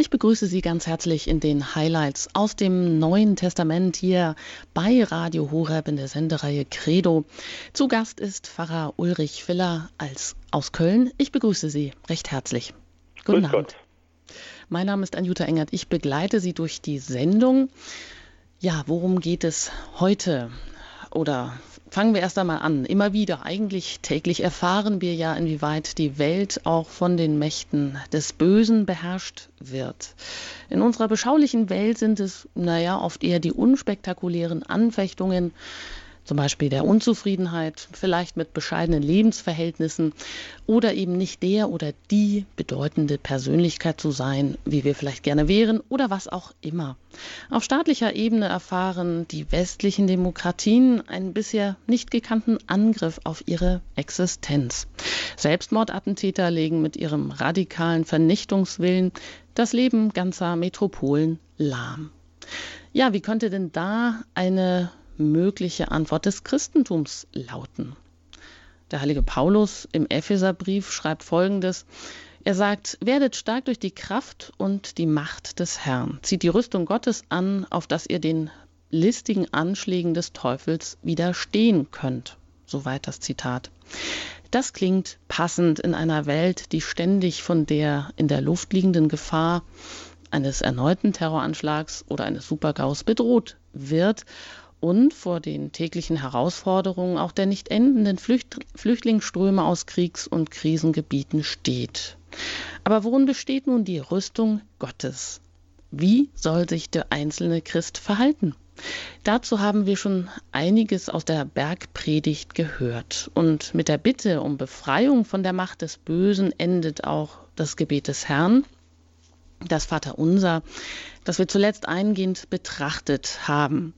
Ich begrüße Sie ganz herzlich in den Highlights aus dem Neuen Testament hier bei Radio Horeb in der Sendereihe Credo. Zu Gast ist Pfarrer Ulrich Filler als, aus Köln. Ich begrüße Sie recht herzlich. Guten Grüß Abend. Gott. Mein Name ist Anjuta Engert. Ich begleite Sie durch die Sendung. Ja, worum geht es heute? Oder Fangen wir erst einmal an. Immer wieder, eigentlich täglich erfahren wir ja, inwieweit die Welt auch von den Mächten des Bösen beherrscht wird. In unserer beschaulichen Welt sind es, naja, oft eher die unspektakulären Anfechtungen, zum Beispiel der Unzufriedenheit, vielleicht mit bescheidenen Lebensverhältnissen oder eben nicht der oder die bedeutende Persönlichkeit zu sein, wie wir vielleicht gerne wären oder was auch immer. Auf staatlicher Ebene erfahren die westlichen Demokratien einen bisher nicht gekannten Angriff auf ihre Existenz. Selbstmordattentäter legen mit ihrem radikalen Vernichtungswillen das Leben ganzer Metropolen lahm. Ja, wie könnte denn da eine mögliche Antwort des Christentums lauten. Der heilige Paulus im Epheserbrief schreibt folgendes. Er sagt, werdet stark durch die Kraft und die Macht des Herrn. Zieht die Rüstung Gottes an, auf dass ihr den listigen Anschlägen des Teufels widerstehen könnt. Soweit das Zitat. Das klingt passend in einer Welt, die ständig von der in der Luft liegenden Gefahr eines erneuten Terroranschlags oder eines Supergaus bedroht wird und vor den täglichen Herausforderungen auch der nicht endenden Flücht Flüchtlingsströme aus Kriegs- und Krisengebieten steht. Aber worin besteht nun die Rüstung Gottes? Wie soll sich der einzelne Christ verhalten? Dazu haben wir schon einiges aus der Bergpredigt gehört. Und mit der Bitte um Befreiung von der Macht des Bösen endet auch das Gebet des Herrn, das Vaterunser, das wir zuletzt eingehend betrachtet haben.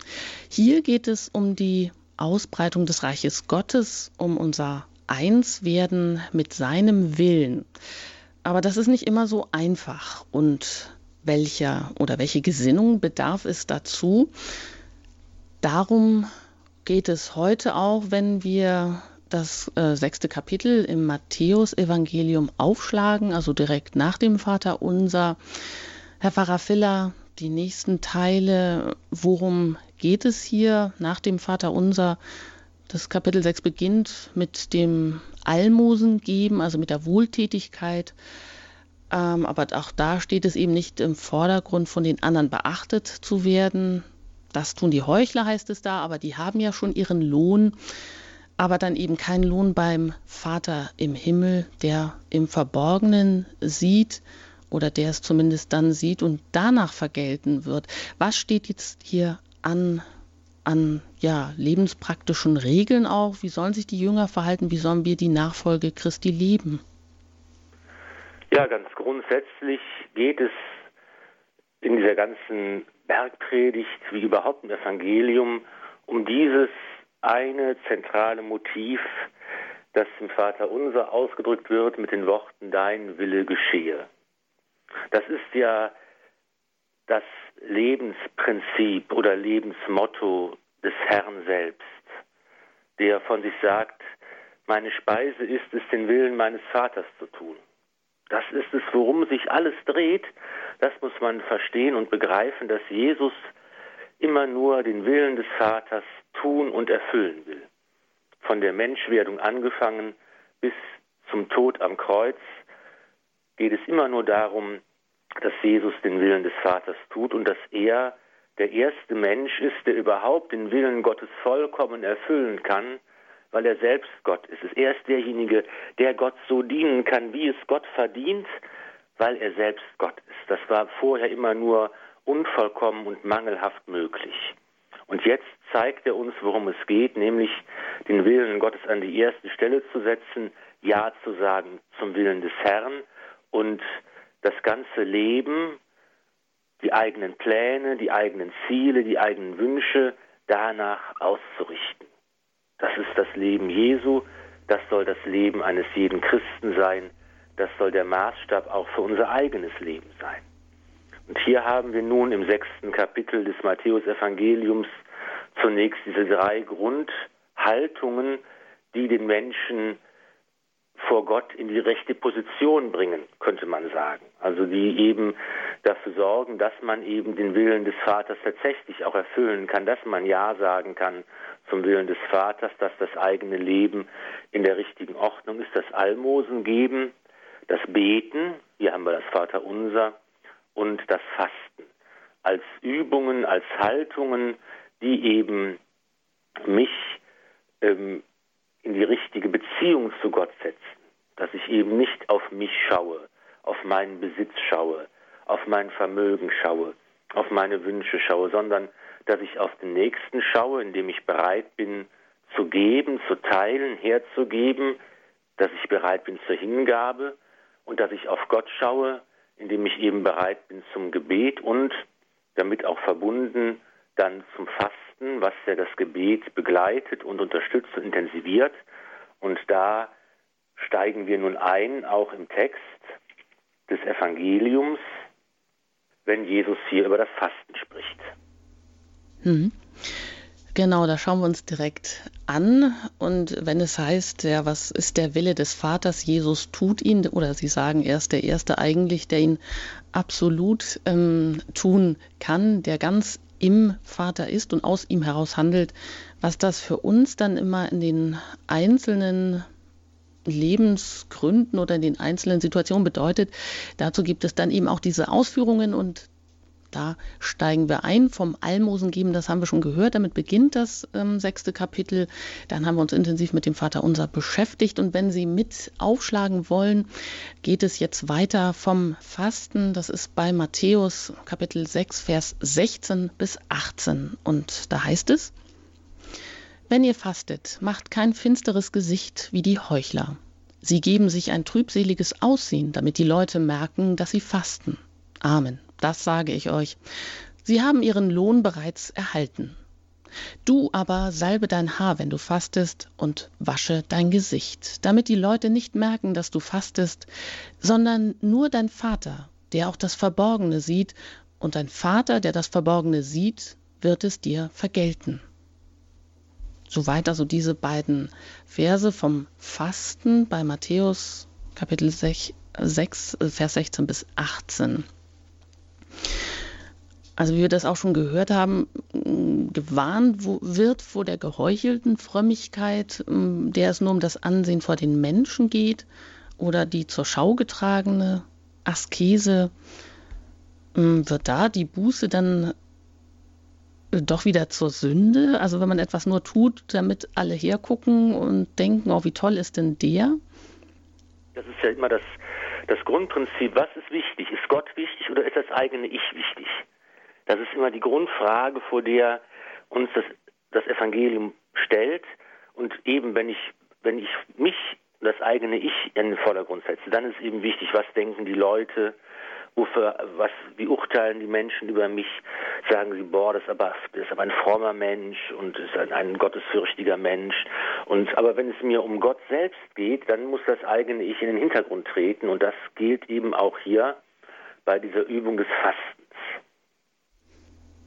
Hier geht es um die Ausbreitung des Reiches Gottes, um unser Einswerden mit seinem Willen. Aber das ist nicht immer so einfach. Und welcher oder welche Gesinnung bedarf es dazu? Darum geht es heute auch, wenn wir das äh, sechste Kapitel im Matthäusevangelium aufschlagen, also direkt nach dem Vater unser. Herr Pfarrer Filler, die nächsten Teile, worum geht es hier nach dem Vater unser? Das Kapitel 6 beginnt mit dem Almosen geben, also mit der Wohltätigkeit. Ähm, aber auch da steht es eben nicht im Vordergrund, von den anderen beachtet zu werden. Das tun die Heuchler, heißt es da, aber die haben ja schon ihren Lohn aber dann eben kein Lohn beim Vater im Himmel, der im Verborgenen sieht oder der es zumindest dann sieht und danach vergelten wird. Was steht jetzt hier an an ja, lebenspraktischen Regeln auch? Wie sollen sich die Jünger verhalten? Wie sollen wir die Nachfolge Christi leben? Ja, ganz grundsätzlich geht es in dieser ganzen Bergpredigt wie überhaupt im Evangelium um dieses eine zentrale Motiv, das im Vater Unser ausgedrückt wird mit den Worten Dein Wille geschehe. Das ist ja das Lebensprinzip oder Lebensmotto des Herrn selbst, der von sich sagt, meine Speise ist es, den Willen meines Vaters zu tun. Das ist es, worum sich alles dreht. Das muss man verstehen und begreifen, dass Jesus immer nur den Willen des Vaters tun und erfüllen will. Von der Menschwerdung angefangen bis zum Tod am Kreuz geht es immer nur darum, dass Jesus den Willen des Vaters tut und dass er der erste Mensch ist, der überhaupt den Willen Gottes vollkommen erfüllen kann, weil er selbst Gott ist. Er ist derjenige, der Gott so dienen kann, wie es Gott verdient, weil er selbst Gott ist. Das war vorher immer nur unvollkommen und mangelhaft möglich. Und jetzt zeigt er uns, worum es geht, nämlich den Willen Gottes an die erste Stelle zu setzen, Ja zu sagen zum Willen des Herrn und das ganze Leben, die eigenen Pläne, die eigenen Ziele, die eigenen Wünsche danach auszurichten. Das ist das Leben Jesu, das soll das Leben eines jeden Christen sein, das soll der Maßstab auch für unser eigenes Leben sein. Und hier haben wir nun im sechsten Kapitel des Matthäusevangeliums zunächst diese drei Grundhaltungen, die den Menschen vor Gott in die rechte Position bringen, könnte man sagen. Also die eben dafür sorgen, dass man eben den Willen des Vaters tatsächlich auch erfüllen kann, dass man Ja sagen kann zum Willen des Vaters, dass das eigene Leben in der richtigen Ordnung ist, das Almosen geben, das Beten, hier haben wir das Vaterunser, und das Fasten als Übungen, als Haltungen, die eben mich ähm, in die richtige Beziehung zu Gott setzen, dass ich eben nicht auf mich schaue, auf meinen Besitz schaue, auf mein Vermögen schaue, auf meine Wünsche schaue, sondern dass ich auf den Nächsten schaue, indem ich bereit bin zu geben, zu teilen, herzugeben, dass ich bereit bin zur Hingabe und dass ich auf Gott schaue, indem ich eben bereit bin zum Gebet und damit auch verbunden dann zum Fasten, was ja das Gebet begleitet und unterstützt und intensiviert. Und da steigen wir nun ein, auch im Text des Evangeliums, wenn Jesus hier über das Fasten spricht. Mhm. Genau, da schauen wir uns direkt an. Und wenn es heißt, ja, was ist der Wille des Vaters? Jesus tut ihn, oder Sie sagen, er ist der Erste eigentlich, der ihn absolut ähm, tun kann, der ganz im Vater ist und aus ihm heraus handelt, was das für uns dann immer in den einzelnen Lebensgründen oder in den einzelnen Situationen bedeutet. Dazu gibt es dann eben auch diese Ausführungen und da steigen wir ein vom Almosen geben, das haben wir schon gehört. Damit beginnt das ähm, sechste Kapitel. Dann haben wir uns intensiv mit dem Vater unser beschäftigt. Und wenn Sie mit aufschlagen wollen, geht es jetzt weiter vom Fasten. Das ist bei Matthäus Kapitel 6, Vers 16 bis 18. Und da heißt es, wenn ihr fastet, macht kein finsteres Gesicht wie die Heuchler. Sie geben sich ein trübseliges Aussehen, damit die Leute merken, dass sie fasten. Amen. Das sage ich euch. Sie haben ihren Lohn bereits erhalten. Du aber salbe dein Haar, wenn du fastest, und wasche dein Gesicht, damit die Leute nicht merken, dass du fastest, sondern nur dein Vater, der auch das Verborgene sieht, und dein Vater, der das Verborgene sieht, wird es dir vergelten. Soweit also diese beiden Verse vom Fasten bei Matthäus Kapitel 6, 6 Vers 16 bis 18. Also wie wir das auch schon gehört haben, gewarnt wird vor der geheuchelten Frömmigkeit, der es nur um das Ansehen vor den Menschen geht oder die zur Schau getragene Askese, wird da die Buße dann doch wieder zur Sünde? Also wenn man etwas nur tut, damit alle hergucken und denken, oh, wie toll ist denn der? Das ist ja immer das, das Grundprinzip. Was ist wichtig? Ist Gott wichtig oder ist das eigene Ich wichtig? Das ist immer die Grundfrage, vor der uns das, das Evangelium stellt. Und eben, wenn ich, wenn ich mich, das eigene Ich in den Vordergrund setze, dann ist eben wichtig, was denken die Leute, wofür, was, wie urteilen die Menschen über mich? Sagen sie, boah, das ist aber, das ist aber ein frommer Mensch und ist ein, ein gottesfürchtiger Mensch. Und, aber wenn es mir um Gott selbst geht, dann muss das eigene Ich in den Hintergrund treten. Und das gilt eben auch hier bei dieser Übung des Fastens.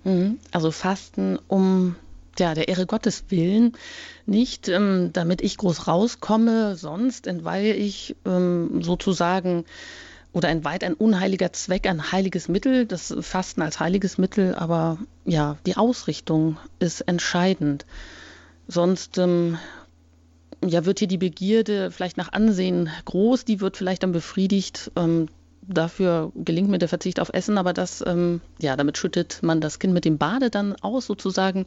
Mhm. Also Fasten um ja, der Ehre Gottes willen, nicht ähm, damit ich groß rauskomme, sonst entweihe ich ähm, sozusagen oder entweiht ein unheiliger Zweck, ein heiliges Mittel, das Fasten als heiliges Mittel, aber ja, die Ausrichtung ist entscheidend. Sonst ähm, ja, wird hier die Begierde vielleicht nach Ansehen groß, die wird vielleicht dann befriedigt. Ähm, dafür gelingt mir der Verzicht auf Essen, aber das, ähm, ja, damit schüttet man das Kind mit dem Bade dann aus sozusagen.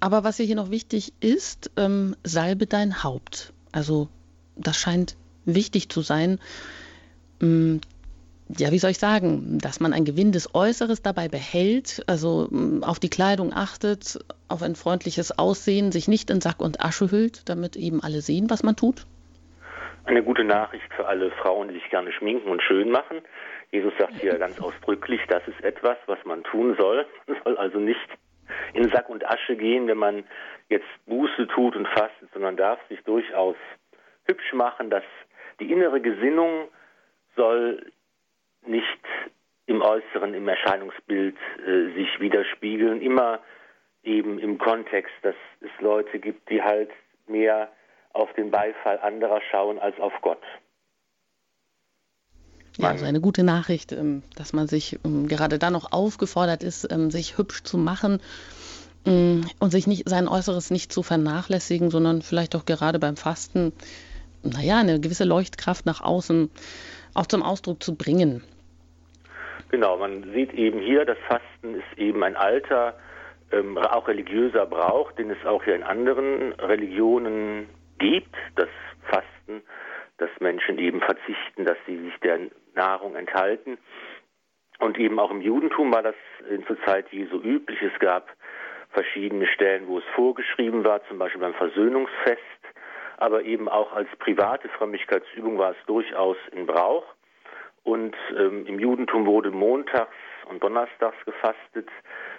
Aber was hier noch wichtig ist, ähm, salbe dein Haupt. Also das scheint wichtig zu sein. Ähm, ja, wie soll ich sagen, dass man ein gewinnendes Äußeres dabei behält, also ähm, auf die Kleidung achtet, auf ein freundliches Aussehen, sich nicht in Sack und Asche hüllt, damit eben alle sehen, was man tut? Eine gute Nachricht für alle Frauen, die sich gerne schminken und schön machen. Jesus sagt hier ganz ausdrücklich, das ist etwas, was man tun soll. Man soll also nicht in Sack und Asche gehen, wenn man jetzt Buße tut und fastet, sondern darf sich durchaus hübsch machen. Dass die innere Gesinnung soll nicht im Äußeren, im Erscheinungsbild äh, sich widerspiegeln. Immer eben im Kontext, dass es Leute gibt, die halt mehr auf den Beifall anderer schauen als auf Gott. Ja, also eine gute Nachricht, ähm, dass man sich ähm, gerade dann noch aufgefordert ist, ähm, sich hübsch zu machen und sich nicht sein Äußeres nicht zu vernachlässigen, sondern vielleicht auch gerade beim Fasten, naja, eine gewisse Leuchtkraft nach außen auch zum Ausdruck zu bringen. Genau, man sieht eben hier, das Fasten ist eben ein alter, ähm, auch religiöser Brauch, den es auch hier in anderen Religionen gibt, das Fasten, dass Menschen eben verzichten, dass sie sich der Nahrung enthalten. Und eben auch im Judentum war das zur Zeit Jesu üblich. Es gab verschiedene Stellen, wo es vorgeschrieben war, zum Beispiel beim Versöhnungsfest, aber eben auch als private Frömmigkeitsübung war es durchaus in Brauch. Und ähm, im Judentum wurde montags und donnerstags gefastet.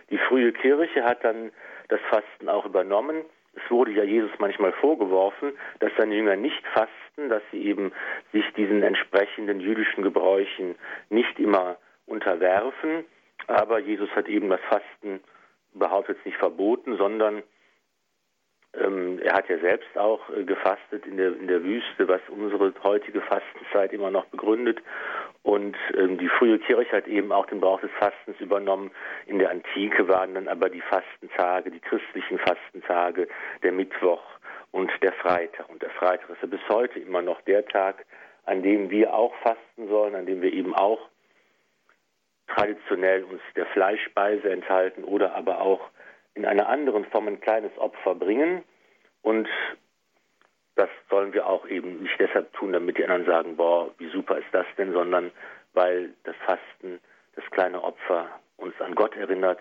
Die frühe Kirche hat dann das Fasten auch übernommen. Es wurde ja Jesus manchmal vorgeworfen, dass seine Jünger nicht fasten, dass sie eben sich diesen entsprechenden jüdischen Gebräuchen nicht immer unterwerfen. Aber Jesus hat eben das Fasten überhaupt jetzt nicht verboten, sondern ähm, er hat ja selbst auch äh, gefastet in der, in der Wüste, was unsere heutige Fastenzeit immer noch begründet. Und ähm, die frühe Kirche hat eben auch den Brauch des Fastens übernommen. In der Antike waren dann aber die Fastentage, die christlichen Fastentage, der Mittwoch und der Freitag. Und der Freitag ist ja bis heute immer noch der Tag, an dem wir auch fasten sollen, an dem wir eben auch traditionell uns der Fleischspeise enthalten oder aber auch in einer anderen Form ein kleines Opfer bringen. Und das sollen wir auch eben nicht deshalb tun, damit die anderen sagen, boah, wie super ist das denn, sondern weil das Fasten, das kleine Opfer uns an Gott erinnert,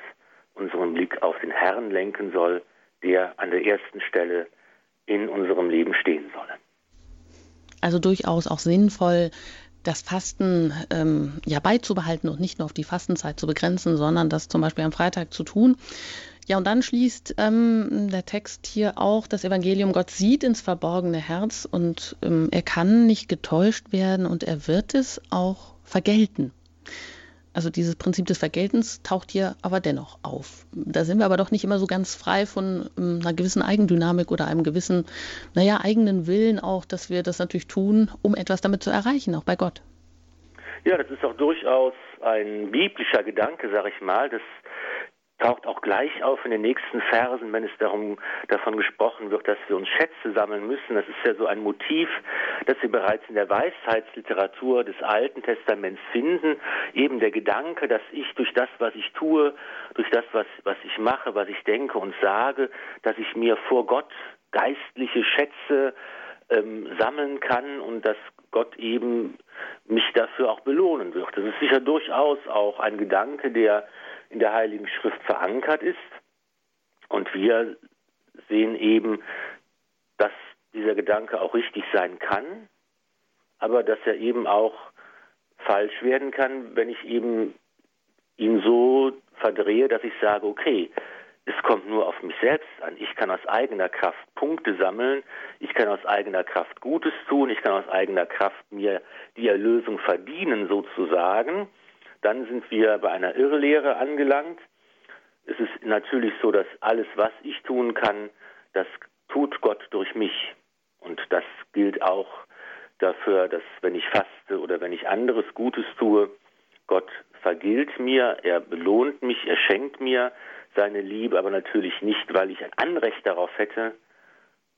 unseren Blick auf den Herrn lenken soll, der an der ersten Stelle in unserem Leben stehen soll. Also durchaus auch sinnvoll, das Fasten ähm, ja beizubehalten und nicht nur auf die Fastenzeit zu begrenzen, sondern das zum Beispiel am Freitag zu tun. Ja, und dann schließt ähm, der Text hier auch das Evangelium, Gott sieht ins verborgene Herz und ähm, er kann nicht getäuscht werden und er wird es auch vergelten. Also dieses Prinzip des Vergeltens taucht hier aber dennoch auf. Da sind wir aber doch nicht immer so ganz frei von ähm, einer gewissen Eigendynamik oder einem gewissen, naja, eigenen Willen auch, dass wir das natürlich tun, um etwas damit zu erreichen, auch bei Gott. Ja, das ist auch durchaus ein biblischer Gedanke, sag ich mal, dass taucht auch gleich auf in den nächsten Versen, wenn es darum davon gesprochen wird, dass wir uns Schätze sammeln müssen. Das ist ja so ein Motiv, das wir bereits in der Weisheitsliteratur des Alten Testaments finden. Eben der Gedanke, dass ich durch das, was ich tue, durch das, was, was ich mache, was ich denke und sage, dass ich mir vor Gott geistliche Schätze ähm, sammeln kann und dass Gott eben mich dafür auch belohnen wird. Das ist sicher durchaus auch ein Gedanke, der in der Heiligen Schrift verankert ist. Und wir sehen eben, dass dieser Gedanke auch richtig sein kann, aber dass er eben auch falsch werden kann, wenn ich eben ihn so verdrehe, dass ich sage, okay, es kommt nur auf mich selbst an. Ich kann aus eigener Kraft Punkte sammeln, ich kann aus eigener Kraft Gutes tun, ich kann aus eigener Kraft mir die Erlösung verdienen sozusagen dann sind wir bei einer Irrlehre angelangt. Es ist natürlich so, dass alles, was ich tun kann, das tut Gott durch mich. Und das gilt auch dafür, dass wenn ich faste oder wenn ich anderes Gutes tue, Gott vergilt mir, er belohnt mich, er schenkt mir seine Liebe, aber natürlich nicht, weil ich ein Anrecht darauf hätte,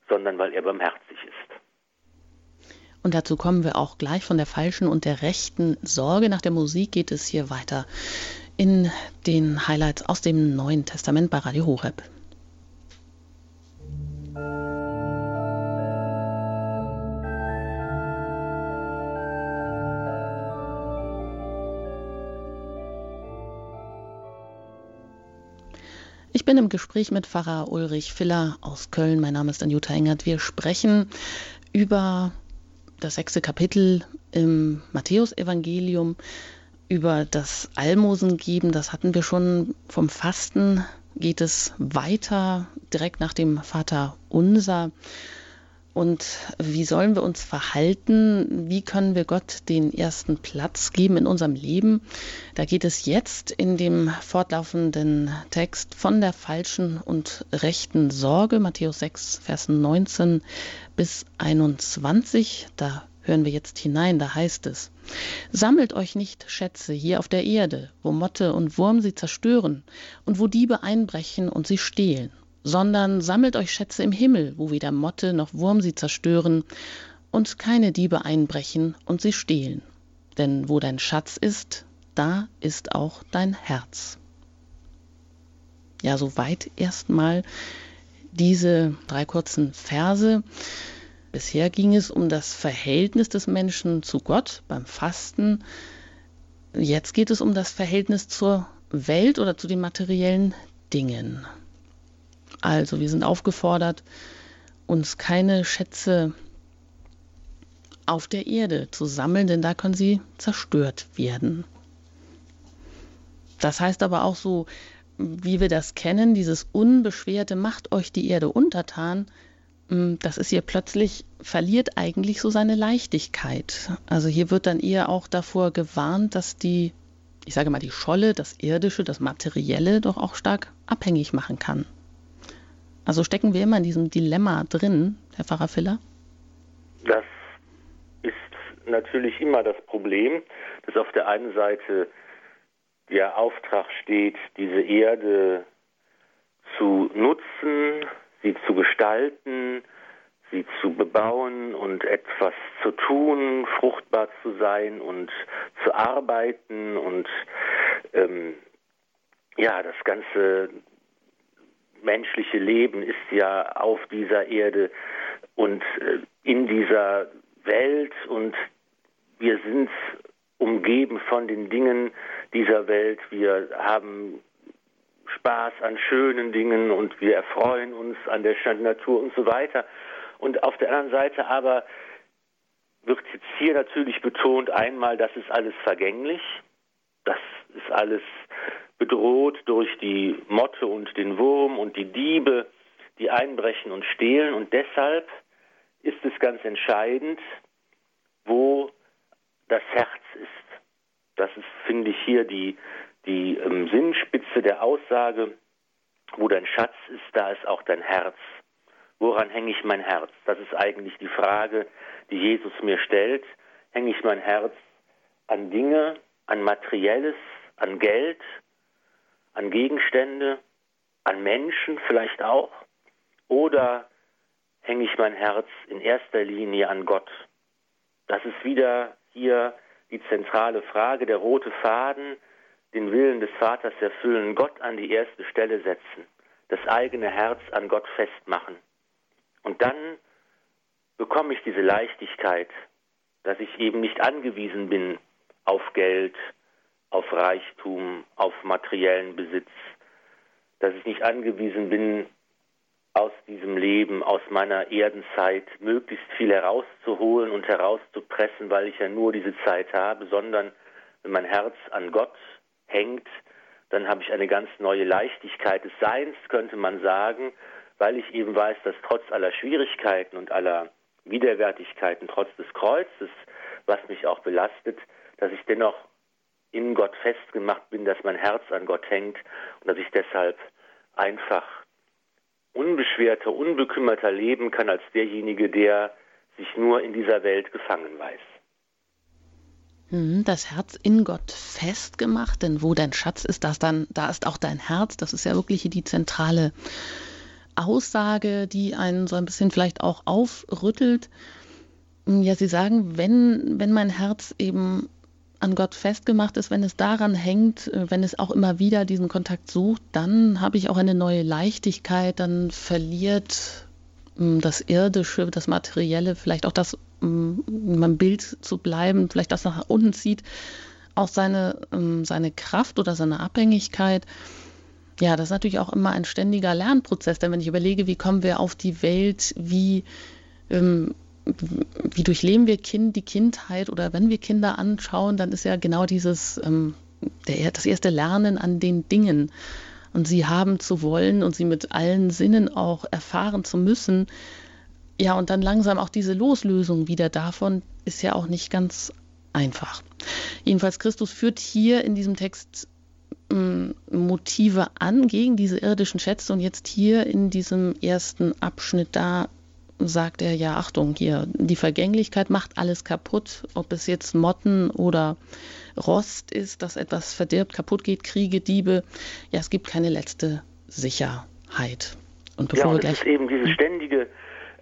sondern weil er barmherzig ist. Und dazu kommen wir auch gleich von der falschen und der rechten Sorge. Nach der Musik geht es hier weiter in den Highlights aus dem Neuen Testament bei Radio Horeb. Ich bin im Gespräch mit Pfarrer Ulrich Filler aus Köln. Mein Name ist Anjuta Engert. Wir sprechen über das sechste Kapitel im Matthäusevangelium über das Almosen geben. Das hatten wir schon vom Fasten. Geht es weiter direkt nach dem Vater Unser. Und wie sollen wir uns verhalten? Wie können wir Gott den ersten Platz geben in unserem Leben? Da geht es jetzt in dem fortlaufenden Text von der falschen und rechten Sorge, Matthäus 6, Vers 19 bis 21. Da hören wir jetzt hinein, da heißt es, Sammelt euch nicht Schätze hier auf der Erde, wo Motte und Wurm sie zerstören und wo Diebe einbrechen und sie stehlen, sondern sammelt euch Schätze im Himmel, wo weder Motte noch Wurm sie zerstören und keine Diebe einbrechen und sie stehlen. Denn wo dein Schatz ist, da ist auch dein Herz. Ja, soweit erstmal diese drei kurzen Verse. Bisher ging es um das Verhältnis des Menschen zu Gott beim Fasten. Jetzt geht es um das Verhältnis zur Welt oder zu den materiellen Dingen. Also wir sind aufgefordert, uns keine Schätze auf der Erde zu sammeln, denn da können sie zerstört werden. Das heißt aber auch so, wie wir das kennen, dieses unbeschwerte macht euch die Erde untertan, Mm, das ist hier plötzlich, verliert eigentlich so seine Leichtigkeit. Also hier wird dann eher auch davor gewarnt, dass die, ich sage mal, die Scholle, das Irdische, das Materielle doch auch stark abhängig machen kann. Also stecken wir immer in diesem Dilemma drin, Herr Pfarrer Filler? Das ist natürlich immer das Problem, dass auf der einen Seite der Auftrag steht, diese Erde zu nutzen, sie zu gestalten, sie zu bebauen und etwas zu tun, fruchtbar zu sein und zu arbeiten und ähm, ja, das ganze menschliche Leben ist ja auf dieser Erde und äh, in dieser Welt und wir sind umgeben von den Dingen dieser Welt. Wir haben Spaß an schönen Dingen und wir erfreuen uns an der Natur und so weiter. Und auf der anderen Seite aber wird jetzt hier natürlich betont einmal, das ist alles vergänglich, das ist alles bedroht durch die Motte und den Wurm und die Diebe, die einbrechen und stehlen. Und deshalb ist es ganz entscheidend, wo das Herz ist. Das ist, finde ich, hier die die ähm, Sinnspitze der Aussage, wo dein Schatz ist, da ist auch dein Herz. Woran hänge ich mein Herz? Das ist eigentlich die Frage, die Jesus mir stellt. Hänge ich mein Herz an Dinge, an Materielles, an Geld, an Gegenstände, an Menschen vielleicht auch? Oder hänge ich mein Herz in erster Linie an Gott? Das ist wieder hier die zentrale Frage, der rote Faden, den Willen des Vaters erfüllen, Gott an die erste Stelle setzen, das eigene Herz an Gott festmachen. Und dann bekomme ich diese Leichtigkeit, dass ich eben nicht angewiesen bin auf Geld, auf Reichtum, auf materiellen Besitz, dass ich nicht angewiesen bin, aus diesem Leben, aus meiner Erdenzeit möglichst viel herauszuholen und herauszupressen, weil ich ja nur diese Zeit habe, sondern wenn mein Herz an Gott hängt, dann habe ich eine ganz neue Leichtigkeit des Seins, könnte man sagen, weil ich eben weiß, dass trotz aller Schwierigkeiten und aller Widerwärtigkeiten, trotz des Kreuzes, was mich auch belastet, dass ich dennoch in Gott festgemacht bin, dass mein Herz an Gott hängt und dass ich deshalb einfach unbeschwerter, unbekümmerter leben kann als derjenige, der sich nur in dieser Welt gefangen weiß. Mhm, das Herz in Gott festgemacht, denn wo dein Schatz ist, das dann, da ist auch dein Herz. Das ist ja wirklich die zentrale Aussage, die einen so ein bisschen vielleicht auch aufrüttelt. Ja, Sie sagen, wenn, wenn mein Herz eben an Gott festgemacht ist, wenn es daran hängt, äh, wenn es auch immer wieder diesen Kontakt sucht, dann habe ich auch eine neue Leichtigkeit, dann verliert hm, das Irdische, das Materielle, vielleicht auch das um beim Bild zu bleiben, vielleicht das nach unten zieht, auch seine, ähm, seine Kraft oder seine Abhängigkeit. Ja, das ist natürlich auch immer ein ständiger Lernprozess, denn wenn ich überlege, wie kommen wir auf die Welt, wie, ähm, wie durchleben wir kind, die Kindheit oder wenn wir Kinder anschauen, dann ist ja genau dieses, ähm, der, das erste Lernen an den Dingen und sie haben zu wollen und sie mit allen Sinnen auch erfahren zu müssen, ja, und dann langsam auch diese Loslösung wieder davon ist ja auch nicht ganz einfach. Jedenfalls Christus führt hier in diesem Text ähm, Motive an gegen diese irdischen Schätze und jetzt hier in diesem ersten Abschnitt da sagt er, ja, Achtung, hier, die Vergänglichkeit macht alles kaputt, ob es jetzt Motten oder Rost ist, dass etwas verdirbt, kaputt geht, Kriege, Diebe. Ja, es gibt keine letzte Sicherheit. Und bevor ja, und wir gleich. ist eben dieses ständige,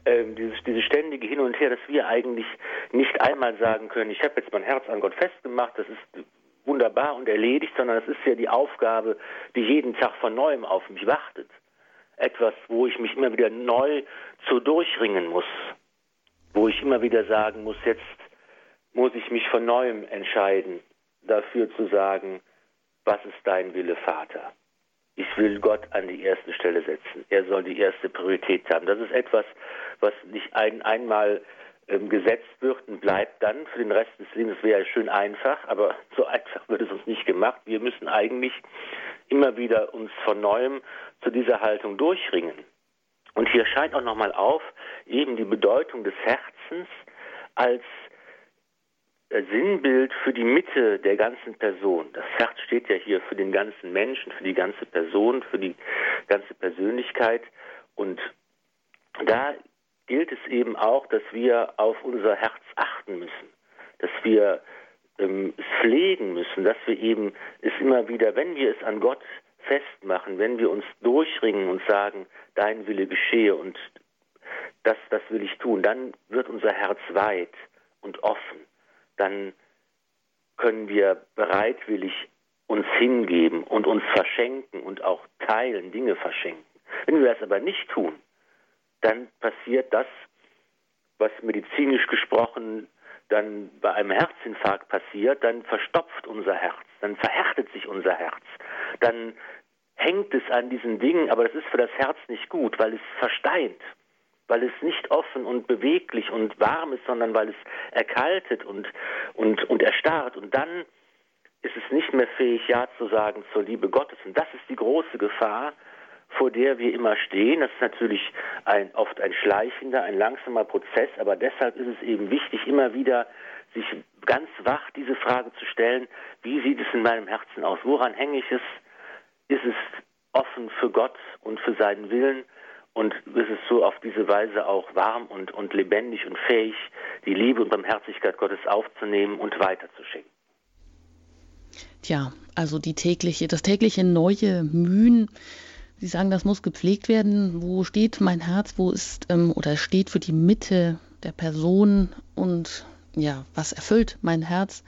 äh, dieses, dieses ständige Hin und Her, dass wir eigentlich nicht einmal sagen können, ich habe jetzt mein Herz an Gott festgemacht, das ist wunderbar und erledigt, sondern es ist ja die Aufgabe, die jeden Tag von neuem auf mich wartet. Etwas, wo ich mich immer wieder neu zu durchringen muss, wo ich immer wieder sagen muss, jetzt muss ich mich von neuem entscheiden, dafür zu sagen, was ist dein Wille, Vater? Ich will Gott an die erste Stelle setzen. Er soll die erste Priorität haben. Das ist etwas, was nicht ein, einmal ähm, gesetzt wird und bleibt dann für den Rest des Lebens. Wäre ja schön einfach, aber so einfach wird es uns nicht gemacht. Wir müssen eigentlich immer wieder uns von neuem zu dieser Haltung durchringen. Und hier scheint auch nochmal auf, eben die Bedeutung des Herzens als äh, Sinnbild für die Mitte der ganzen Person. Das Herz steht ja hier für den ganzen Menschen, für die ganze Person, für die ganze Persönlichkeit. Und da gilt es eben auch, dass wir auf unser Herz achten müssen, dass wir ähm, es pflegen müssen, dass wir eben es immer wieder, wenn wir es an Gott festmachen, wenn wir uns durchringen und sagen, dein Wille geschehe und das, das will ich tun, dann wird unser Herz weit und offen dann können wir bereitwillig uns hingeben und uns verschenken und auch teilen, Dinge verschenken. Wenn wir das aber nicht tun, dann passiert das, was medizinisch gesprochen dann bei einem Herzinfarkt passiert, dann verstopft unser Herz, dann verhärtet sich unser Herz, dann hängt es an diesen Dingen, aber das ist für das Herz nicht gut, weil es versteint weil es nicht offen und beweglich und warm ist, sondern weil es erkaltet und, und, und erstarrt. Und dann ist es nicht mehr fähig, Ja zu sagen zur Liebe Gottes. Und das ist die große Gefahr, vor der wir immer stehen. Das ist natürlich ein, oft ein schleichender, ein langsamer Prozess, aber deshalb ist es eben wichtig, immer wieder sich ganz wach diese Frage zu stellen, wie sieht es in meinem Herzen aus? Woran hänge ich es? Ist es offen für Gott und für seinen Willen? und ist es so auf diese Weise auch warm und, und lebendig und fähig, die Liebe und Barmherzigkeit Gottes aufzunehmen und weiterzuschicken. Tja, also die tägliche, das tägliche neue Mühen, Sie sagen, das muss gepflegt werden. Wo steht mein Herz? Wo ist ähm, oder steht für die Mitte der Person und ja, was erfüllt mein Herz?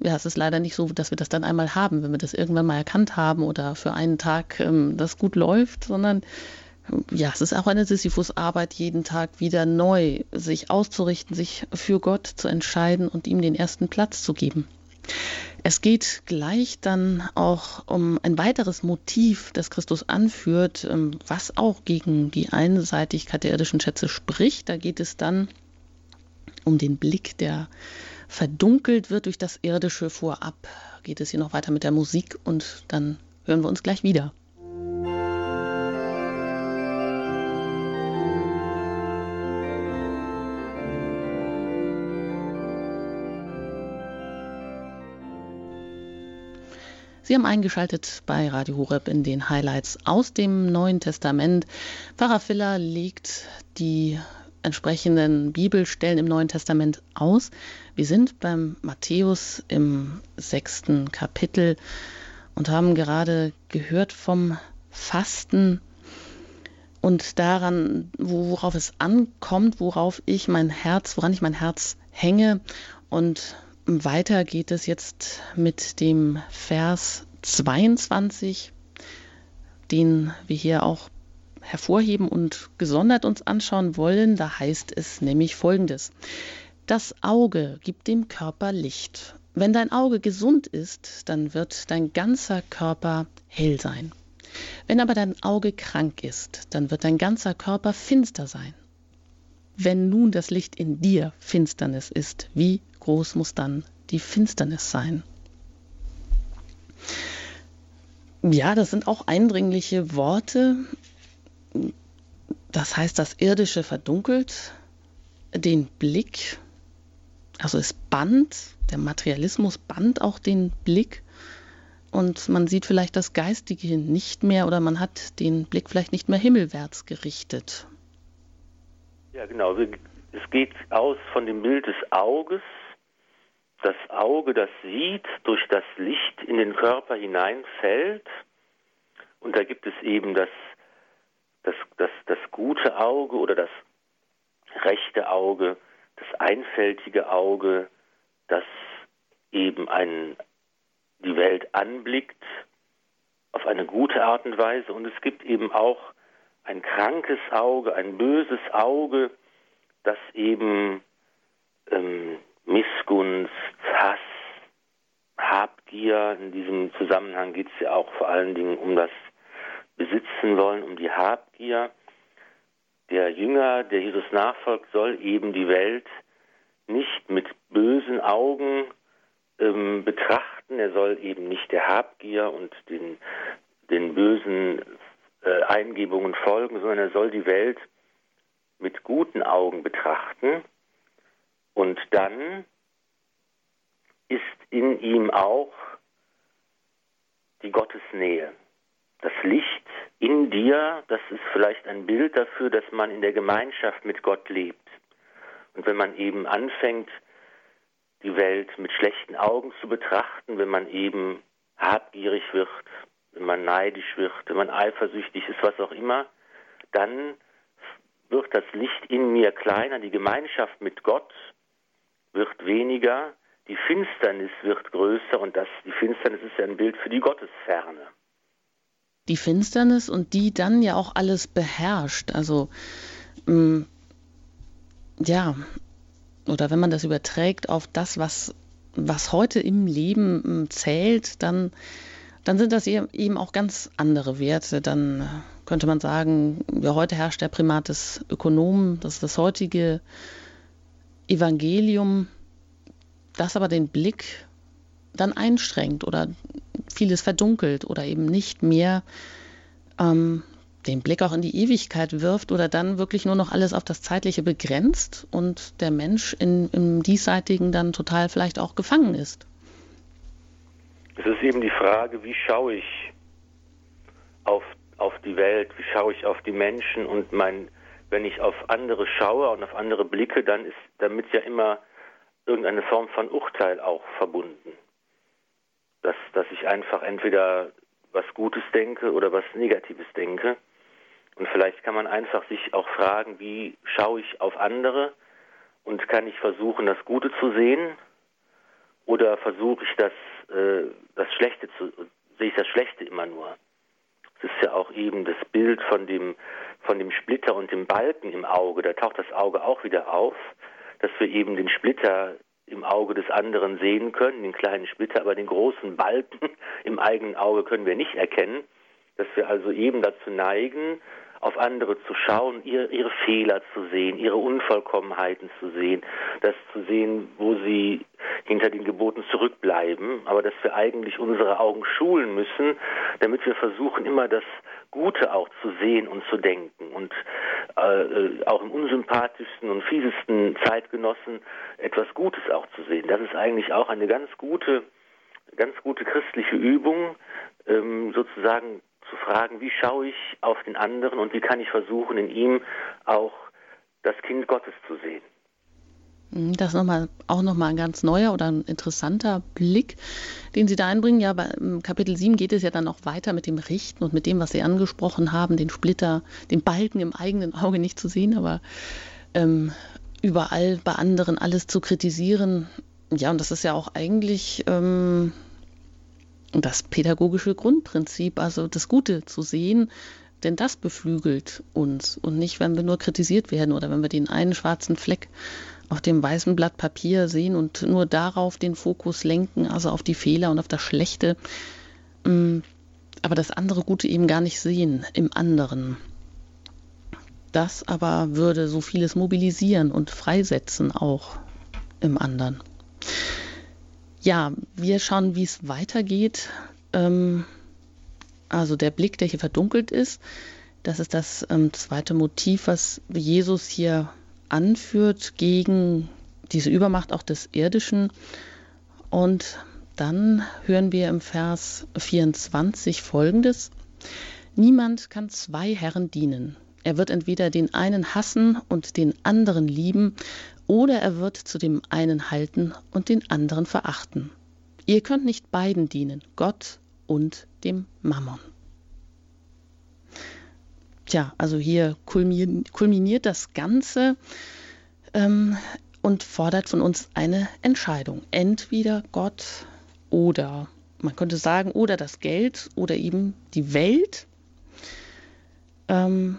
Ja, es ist leider nicht so, dass wir das dann einmal haben, wenn wir das irgendwann mal erkannt haben oder für einen Tag ähm, das gut läuft, sondern ja, es ist auch eine Sisyphus-Arbeit, jeden Tag wieder neu sich auszurichten, sich für Gott zu entscheiden und ihm den ersten Platz zu geben. Es geht gleich dann auch um ein weiteres Motiv, das Christus anführt, ähm, was auch gegen die Einseitigkeit der irdischen Schätze spricht. Da geht es dann um den Blick, der verdunkelt wird durch das Irdische vorab. Geht es hier noch weiter mit der Musik und dann hören wir uns gleich wieder. Sie haben eingeschaltet bei Radio Horeb in den Highlights aus dem Neuen Testament. Pfarrer Filler legt die entsprechenden Bibelstellen im Neuen Testament aus. Wir sind beim Matthäus im sechsten Kapitel und haben gerade gehört vom Fasten und daran, worauf es ankommt, worauf ich mein Herz, woran ich mein Herz hänge und weiter geht es jetzt mit dem Vers 22, den wir hier auch hervorheben und gesondert uns anschauen wollen. Da heißt es nämlich folgendes. Das Auge gibt dem Körper Licht. Wenn dein Auge gesund ist, dann wird dein ganzer Körper hell sein. Wenn aber dein Auge krank ist, dann wird dein ganzer Körper finster sein. Wenn nun das Licht in dir Finsternis ist, wie groß muss dann die Finsternis sein? Ja, das sind auch eindringliche Worte. Das heißt, das Irdische verdunkelt den Blick, also es band, der Materialismus band auch den Blick und man sieht vielleicht das Geistige nicht mehr oder man hat den Blick vielleicht nicht mehr himmelwärts gerichtet. Ja, genau. Es geht aus von dem Bild des Auges. Das Auge, das sieht, durch das Licht in den Körper hineinfällt. Und da gibt es eben das, das, das, das gute Auge oder das rechte Auge, das einfältige Auge, das eben ein, die Welt anblickt auf eine gute Art und Weise. Und es gibt eben auch ein krankes Auge, ein böses Auge, das eben ähm, Missgunst, Hass, Habgier, in diesem Zusammenhang geht es ja auch vor allen Dingen um das Besitzen wollen, um die Habgier. Der Jünger, der Jesus nachfolgt, soll eben die Welt nicht mit bösen Augen ähm, betrachten. Er soll eben nicht der Habgier und den, den bösen äh, Eingebungen folgen, sondern er soll die Welt mit guten Augen betrachten. Und dann ist in ihm auch die Gottesnähe. Das Licht in dir, das ist vielleicht ein Bild dafür, dass man in der Gemeinschaft mit Gott lebt. Und wenn man eben anfängt, die Welt mit schlechten Augen zu betrachten, wenn man eben habgierig wird, wenn man neidisch wird, wenn man eifersüchtig ist, was auch immer, dann wird das Licht in mir kleiner, die Gemeinschaft mit Gott wird weniger, die Finsternis wird größer und das, die Finsternis ist ja ein Bild für die Gottesferne. Die Finsternis und die dann ja auch alles beherrscht. Also mh, mm, ja, oder wenn man das überträgt auf das, was, was heute im Leben mh, zählt, dann, dann sind das eben auch ganz andere Werte. Dann könnte man sagen, ja, heute herrscht der Primat des Ökonomen, das ist das heutige Evangelium das aber den Blick dann einstrengt oder vieles verdunkelt oder eben nicht mehr ähm, den Blick auch in die Ewigkeit wirft oder dann wirklich nur noch alles auf das Zeitliche begrenzt und der Mensch in, im Diesseitigen dann total vielleicht auch gefangen ist. Es ist eben die Frage, wie schaue ich auf, auf die Welt, wie schaue ich auf die Menschen und mein, wenn ich auf andere schaue und auf andere blicke, dann ist damit ja immer irgendeine Form von Urteil auch verbunden. Dass, dass ich einfach entweder was Gutes denke oder was Negatives denke. Und vielleicht kann man einfach sich auch fragen, wie schaue ich auf andere und kann ich versuchen, das Gute zu sehen oder versuche ich das, äh, das Schlechte zu, sehe ich das Schlechte immer nur. Es ist ja auch eben das Bild von dem, von dem Splitter und dem Balken im Auge. Da taucht das Auge auch wieder auf dass wir eben den Splitter im Auge des anderen sehen können, den kleinen Splitter, aber den großen Balken im eigenen Auge können wir nicht erkennen, dass wir also eben dazu neigen, auf andere zu schauen, ihre, ihre Fehler zu sehen, ihre Unvollkommenheiten zu sehen, das zu sehen, wo sie aber dass wir eigentlich unsere Augen schulen müssen, damit wir versuchen, immer das Gute auch zu sehen und zu denken und äh, auch im unsympathischsten und fiesesten Zeitgenossen etwas Gutes auch zu sehen. Das ist eigentlich auch eine ganz gute, ganz gute christliche Übung, ähm, sozusagen zu fragen, wie schaue ich auf den anderen und wie kann ich versuchen, in ihm auch das Kind Gottes zu sehen. Mhm, das ist noch mal, auch nochmal ein ganz neuer oder ein interessanter Blick, den Sie da einbringen. Ja, bei Kapitel 7 geht es ja dann noch weiter mit dem Richten und mit dem, was Sie angesprochen haben, den Splitter, den Balken im eigenen Auge nicht zu sehen, aber ähm, überall bei anderen alles zu kritisieren. Ja, und das ist ja auch eigentlich ähm, das pädagogische Grundprinzip, also das Gute zu sehen, denn das beflügelt uns und nicht, wenn wir nur kritisiert werden oder wenn wir den einen schwarzen Fleck auf dem weißen Blatt Papier sehen und nur darauf den Fokus lenken, also auf die Fehler und auf das Schlechte, mm, aber das andere Gute eben gar nicht sehen im anderen. Das aber würde so vieles mobilisieren und freisetzen auch im anderen. Ja, wir schauen, wie es weitergeht. Ähm, also der Blick, der hier verdunkelt ist, das ist das ähm, zweite Motiv, was Jesus hier anführt gegen diese Übermacht auch des Irdischen. Und dann hören wir im Vers 24 folgendes. Niemand kann zwei Herren dienen. Er wird entweder den einen hassen und den anderen lieben, oder er wird zu dem einen halten und den anderen verachten. Ihr könnt nicht beiden dienen, Gott und dem Mammon. Tja, also hier kulminiert das Ganze ähm, und fordert von uns eine Entscheidung. Entweder Gott oder, man könnte sagen, oder das Geld oder eben die Welt. Ähm,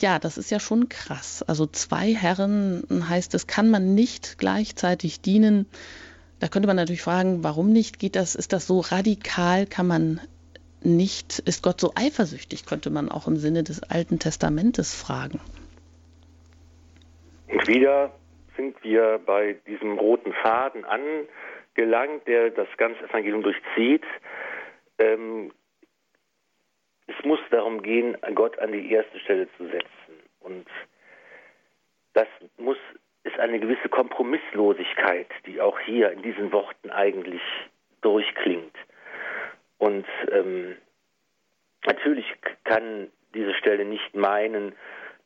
ja, das ist ja schon krass. Also zwei Herren heißt es, kann man nicht gleichzeitig dienen. Da könnte man natürlich fragen, warum nicht? Geht das, ist das so radikal? Kann man nicht, ist Gott so eifersüchtig, könnte man auch im Sinne des Alten Testamentes fragen. Und wieder sind wir bei diesem roten Faden angelangt, der das ganze Evangelium durchzieht. Ähm, es muss darum gehen, Gott an die erste Stelle zu setzen. Und das muss, ist eine gewisse Kompromisslosigkeit, die auch hier in diesen Worten eigentlich durchklingt. Und ähm, natürlich kann diese Stelle nicht meinen,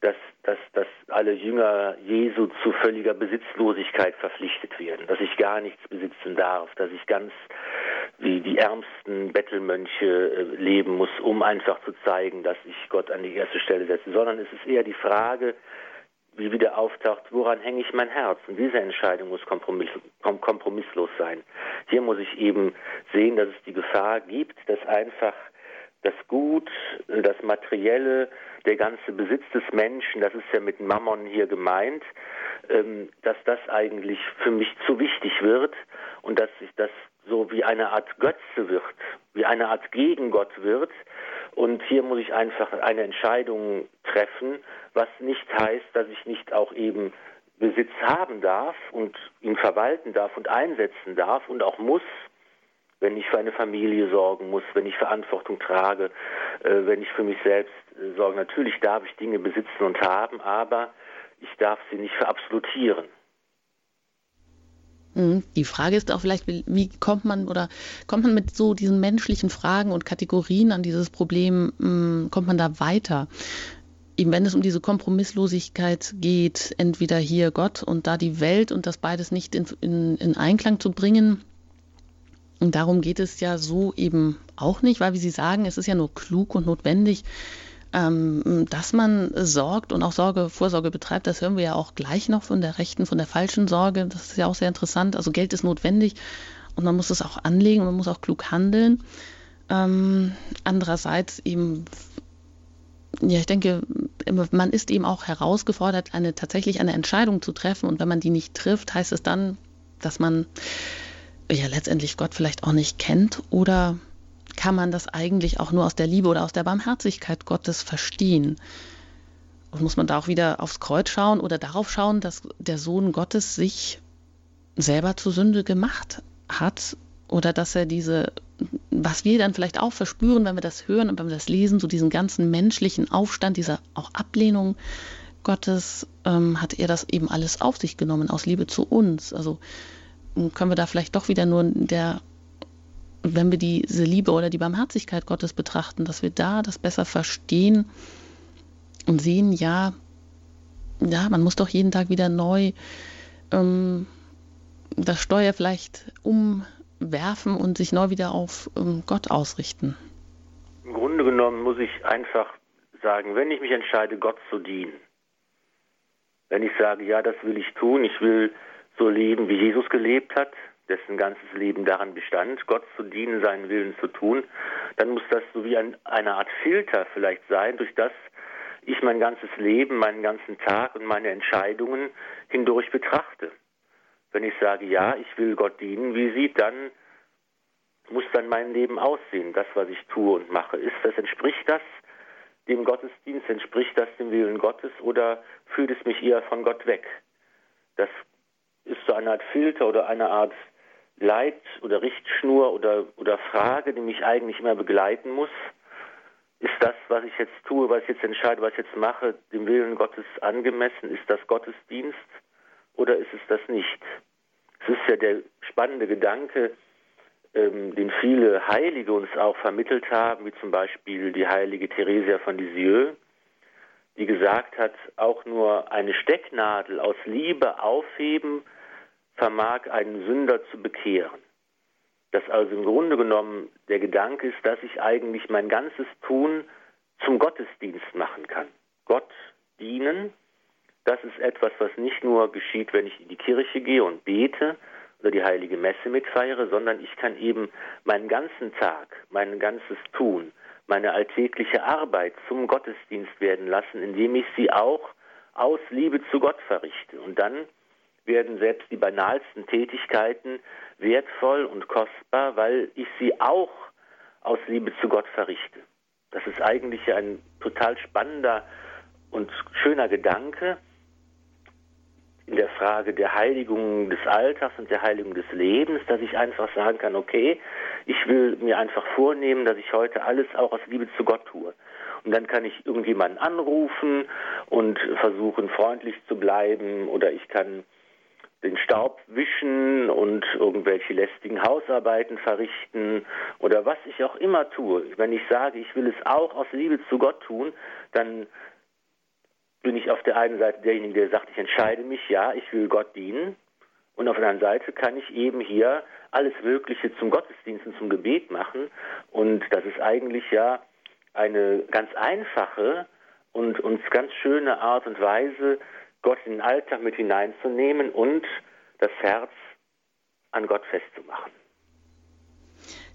dass, dass, dass alle Jünger Jesu zu völliger Besitzlosigkeit verpflichtet werden, dass ich gar nichts besitzen darf, dass ich ganz wie die ärmsten Bettelmönche äh, leben muss, um einfach zu zeigen, dass ich Gott an die erste Stelle setze, sondern es ist eher die Frage, wie wieder auftaucht, woran hänge ich mein Herz? Und diese Entscheidung muss kompromiss, kompromisslos sein. Hier muss ich eben sehen, dass es die Gefahr gibt, dass einfach das Gut, das Materielle, der ganze Besitz des Menschen, das ist ja mit Mammon hier gemeint, ähm, dass das eigentlich für mich zu wichtig wird und dass ich das so wie eine Art Götze wird, wie eine Art Gegengott wird. Und hier muss ich einfach eine Entscheidung treffen, was nicht heißt, dass ich nicht auch eben Besitz haben darf und ihn verwalten darf und einsetzen darf und auch muss, wenn ich für eine Familie sorgen muss, wenn ich Verantwortung trage, äh, wenn ich für mich selbst äh, sorge. Natürlich darf ich Dinge besitzen und haben, aber ich darf sie nicht verabsolutieren. Mhm. Die Frage ist auch vielleicht, wie kommt man oder kommt man mit so diesen menschlichen Fragen und Kategorien an dieses Problem, mm, kommt man da weiter? Eben wenn es um diese Kompromisslosigkeit geht, entweder hier Gott und da die Welt und das beides nicht in, in, in Einklang zu bringen, und darum geht es ja so eben auch nicht, weil, wie Sie sagen, es ist ja nur klug und notwendig, ähm, dass man sorgt und auch Sorge, Vorsorge betreibt. Das hören wir ja auch gleich noch von der rechten, von der falschen Sorge. Das ist ja auch sehr interessant. Also Geld ist notwendig und man muss es auch anlegen und man muss auch klug handeln. Ähm, andererseits eben ja, ich denke, man ist eben auch herausgefordert, eine tatsächlich eine Entscheidung zu treffen. Und wenn man die nicht trifft, heißt es dann, dass man ja letztendlich Gott vielleicht auch nicht kennt? Oder kann man das eigentlich auch nur aus der Liebe oder aus der Barmherzigkeit Gottes verstehen? Und muss man da auch wieder aufs Kreuz schauen oder darauf schauen, dass der Sohn Gottes sich selber zur Sünde gemacht hat oder dass er diese, was wir dann vielleicht auch verspüren, wenn wir das hören und wenn wir das lesen, so diesen ganzen menschlichen Aufstand, dieser auch Ablehnung Gottes, ähm, hat er das eben alles auf sich genommen aus Liebe zu uns. Also können wir da vielleicht doch wieder nur der, wenn wir diese Liebe oder die Barmherzigkeit Gottes betrachten, dass wir da das besser verstehen und sehen, ja, ja, man muss doch jeden Tag wieder neu ähm, das Steuer vielleicht umwerfen und sich neu wieder auf ähm, Gott ausrichten. Im Grunde genommen muss ich einfach sagen, wenn ich mich entscheide, Gott zu dienen, wenn ich sage, ja, das will ich tun, ich will so leben, wie Jesus gelebt hat, dessen ganzes Leben daran bestand, Gott zu dienen, seinen Willen zu tun, dann muss das so wie ein, eine Art Filter vielleicht sein, durch das ich mein ganzes Leben, meinen ganzen Tag und meine Entscheidungen hindurch betrachte. Wenn ich sage, ja, ich will Gott dienen, wie sieht dann, muss dann mein Leben aussehen, das, was ich tue und mache? Ist das, entspricht das dem Gottesdienst, entspricht das dem Willen Gottes oder führt es mich eher von Gott weg? Das ist so eine Art Filter oder eine Art Leit- oder Richtschnur oder, oder Frage, die mich eigentlich immer begleiten muss. Ist das, was ich jetzt tue, was ich jetzt entscheide, was ich jetzt mache, dem Willen Gottes angemessen? Ist das Gottesdienst oder ist es das nicht? Es ist ja der spannende Gedanke, ähm, den viele Heilige uns auch vermittelt haben, wie zum Beispiel die heilige Theresia von Lisieux, die gesagt hat, auch nur eine Stecknadel aus Liebe aufheben vermag einen Sünder zu bekehren. Dass also im Grunde genommen der Gedanke ist, dass ich eigentlich mein ganzes Tun zum Gottesdienst machen kann. Gott dienen, das ist etwas, was nicht nur geschieht, wenn ich in die Kirche gehe und bete oder die heilige Messe mitfeiere, sondern ich kann eben meinen ganzen Tag, mein ganzes Tun, meine alltägliche Arbeit zum Gottesdienst werden lassen, indem ich sie auch aus Liebe zu Gott verrichte. Und dann werden selbst die banalsten Tätigkeiten wertvoll und kostbar, weil ich sie auch aus Liebe zu Gott verrichte. Das ist eigentlich ein total spannender und schöner Gedanke in der Frage der Heiligung des Alltags und der Heiligung des Lebens, dass ich einfach sagen kann, okay, ich will mir einfach vornehmen, dass ich heute alles auch aus Liebe zu Gott tue. Und dann kann ich irgendjemanden anrufen und versuchen, freundlich zu bleiben oder ich kann den Staub wischen und irgendwelche lästigen Hausarbeiten verrichten oder was ich auch immer tue. Wenn ich sage, ich will es auch aus Liebe zu Gott tun, dann bin ich auf der einen Seite derjenige, der sagt, ich entscheide mich, ja, ich will Gott dienen. Und auf der anderen Seite kann ich eben hier alles Mögliche zum Gottesdienst und zum Gebet machen. Und das ist eigentlich ja eine ganz einfache und uns ganz schöne Art und Weise, Gott in den Alltag mit hineinzunehmen und das Herz an Gott festzumachen.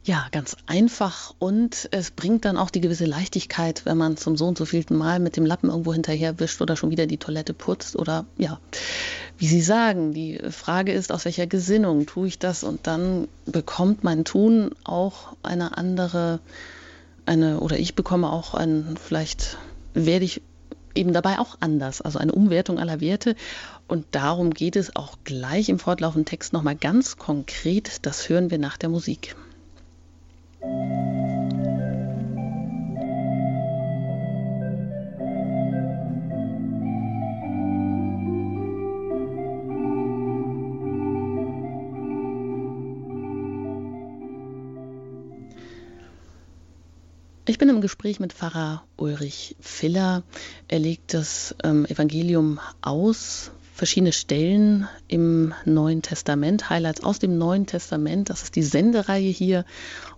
Ja, ganz einfach und es bringt dann auch die gewisse Leichtigkeit, wenn man zum so und so vielten Mal mit dem Lappen irgendwo hinterher wischt oder schon wieder die Toilette putzt oder ja, wie Sie sagen, die Frage ist, aus welcher Gesinnung tue ich das und dann bekommt mein Tun auch eine andere, eine oder ich bekomme auch ein, vielleicht werde ich eben dabei auch anders, also eine Umwertung aller Werte. Und darum geht es auch gleich im fortlaufenden Text nochmal ganz konkret. Das hören wir nach der Musik. Ich bin im Gespräch mit Pfarrer Ulrich Filler. Er legt das ähm, Evangelium aus, verschiedene Stellen im Neuen Testament, Highlights aus dem Neuen Testament. Das ist die Sendereihe hier.